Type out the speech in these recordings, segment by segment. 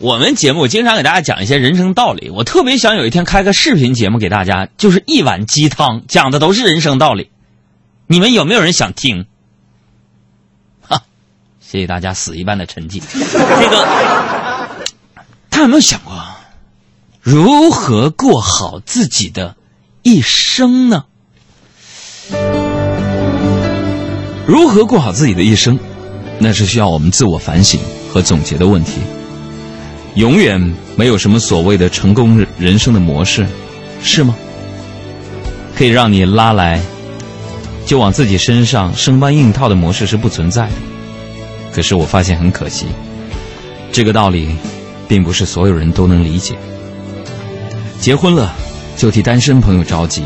我们节目经常给大家讲一些人生道理，我特别想有一天开个视频节目给大家，就是一碗鸡汤，讲的都是人生道理。你们有没有人想听？哈，谢谢大家死一般的沉寂。这个，他有没有想过如何过好自己的一生呢？如何过好自己的一生，那是需要我们自我反省和总结的问题。永远没有什么所谓的成功人生的模式，是吗？可以让你拉来就往自己身上生搬硬套的模式是不存在的。可是我发现很可惜，这个道理并不是所有人都能理解。结婚了就替单身朋友着急，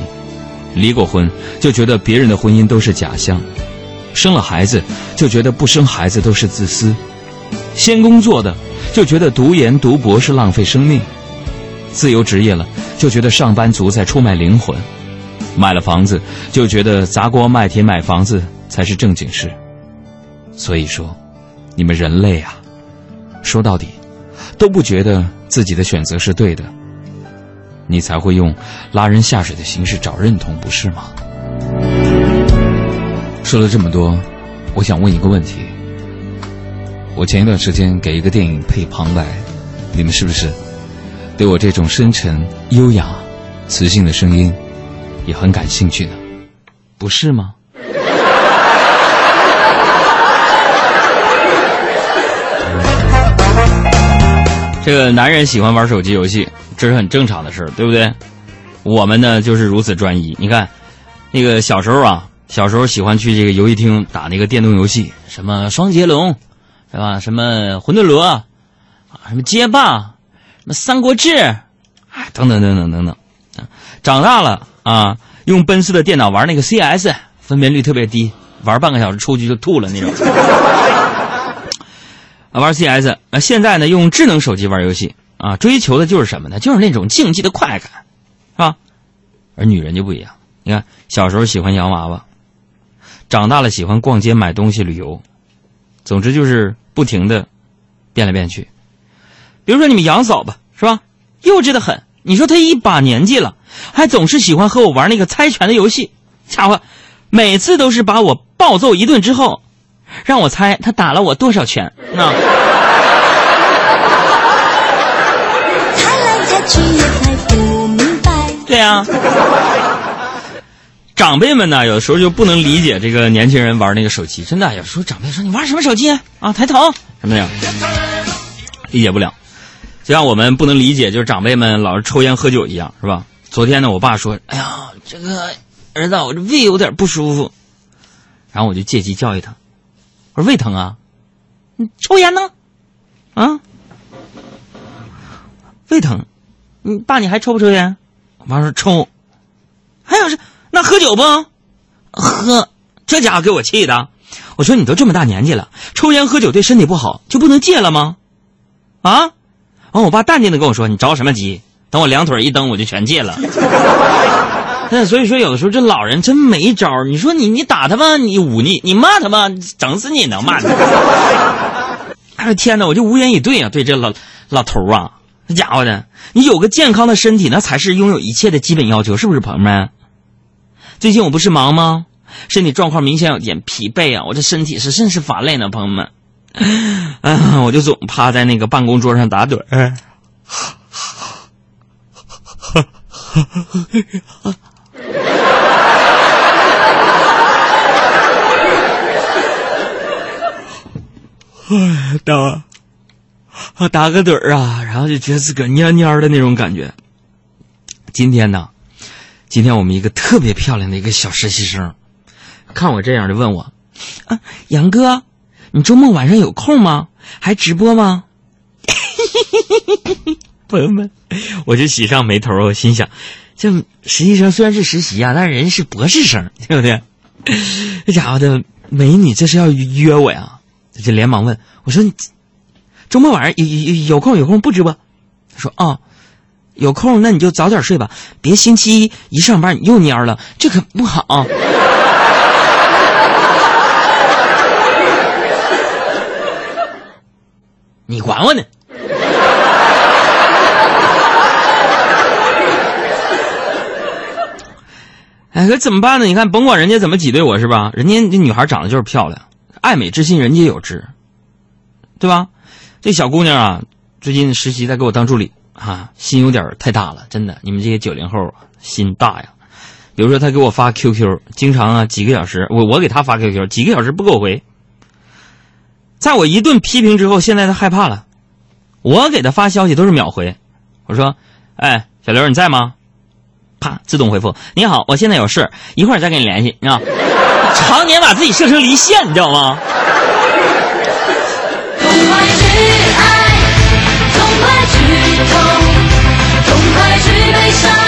离过婚就觉得别人的婚姻都是假象，生了孩子就觉得不生孩子都是自私，先工作的。就觉得读研读博是浪费生命，自由职业了就觉得上班族在出卖灵魂，买了房子就觉得砸锅卖铁买房子才是正经事。所以说，你们人类啊，说到底，都不觉得自己的选择是对的，你才会用拉人下水的形式找认同，不是吗？说了这么多，我想问一个问题。我前一段时间给一个电影配旁白，你们是不是对我这种深沉、优雅、磁性的声音也很感兴趣呢？不是吗？这个男人喜欢玩手机游戏，这是很正常的事儿，对不对？我们呢就是如此专一。你看，那个小时候啊，小时候喜欢去这个游戏厅打那个电动游戏，什么双截龙。是吧？什么魂斗罗啊，什么街霸，什么三国志，啊，等等等等等等。啊长大了啊，用奔四的电脑玩那个 CS，分辨率特别低，玩半个小时出去就吐了那种。啊，玩 CS。啊，现在呢，用智能手机玩游戏啊，追求的就是什么呢？就是那种竞技的快感，是吧？而女人就不一样，你看，小时候喜欢洋娃娃，长大了喜欢逛街买东西旅游，总之就是。不停的变来变去，比如说你们杨嫂吧，是吧？幼稚的很。你说她一把年纪了，还总是喜欢和我玩那个猜拳的游戏，家伙，每次都是把我暴揍一顿之后，让我猜他打了我多少拳。那。对呀。长辈们呢，有的时候就不能理解这个年轻人玩那个手机，真的，有时候长辈说你玩什么手机啊？抬头什么的，理解不了。就像我们不能理解，就是长辈们老是抽烟喝酒一样，是吧？昨天呢，我爸说：“哎呀，这个儿子，我这胃有点不舒服。”然后我就借机教育他：“我说胃疼啊，你抽烟呢？啊，胃疼，你爸你还抽不抽烟？”我妈说：“抽。”还有是。那喝酒不？喝，这家伙给我气的。我说你都这么大年纪了，抽烟喝酒对身体不好，就不能戒了吗？啊？完，我爸淡定的跟我说：“你着什么急？等我两腿一蹬，我就全戒了。”那所以说，有的时候这老人真没招你说你你打他吧，你忤逆；你骂他吧，整死你能骂你。哎天哪，我就无言以对啊！对这老老头啊，那家伙的，你有个健康的身体，那才是拥有一切的基本要求，是不是，朋友们？最近我不是忙吗？身体状况明显有点疲惫啊！我这身体是甚是乏累呢，朋友们。啊，我就总趴在那个办公桌上打盹儿。哎，打，打个盹儿啊，然后就觉得自个蔫蔫的那种感觉。今天呢？今天我们一个特别漂亮的一个小实习生，看我这样的问我：“啊，杨哥，你周末晚上有空吗？还直播吗？”朋友们，我就喜上眉头，我心想，这实习生虽然是实习啊，但是人是博士生，对不对？这家伙的美女，这是要约我呀？他就连忙问我说：“你周末晚上有有有空有空不直播？”他说：“啊。”有空那你就早点睡吧，别星期一一上班你又蔫了，这可不好。”你管我呢！哎，可怎么办呢？你看，甭管人家怎么挤兑我，是吧？人家这女孩长得就是漂亮，爱美之心人皆有之，对吧？这小姑娘啊，最近实习在给我当助理，啊，心有点太大了，真的。你们这些九零后心大呀。比如说，他给我发 QQ，经常啊几个小时，我我给他发 QQ，几个小时不给我回。在我一顿批评之后，现在他害怕了，我给他发消息都是秒回。我说：“哎，小刘，你在吗？”啪，自动回复。你好，我现在有事，一会儿再跟你联系。啊，常年把自己设成离线，你知道吗？痛，痛快去悲伤，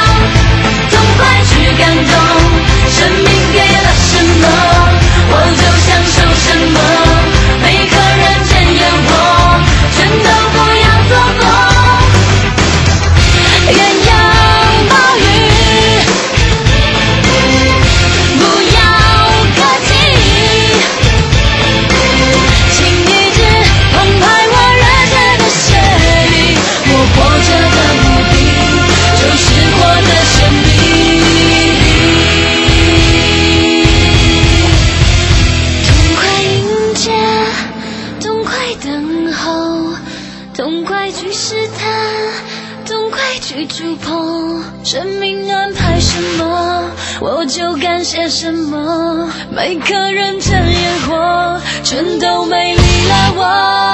生命安排什么，我就干些什么。每个人真烟火，全都美丽了我。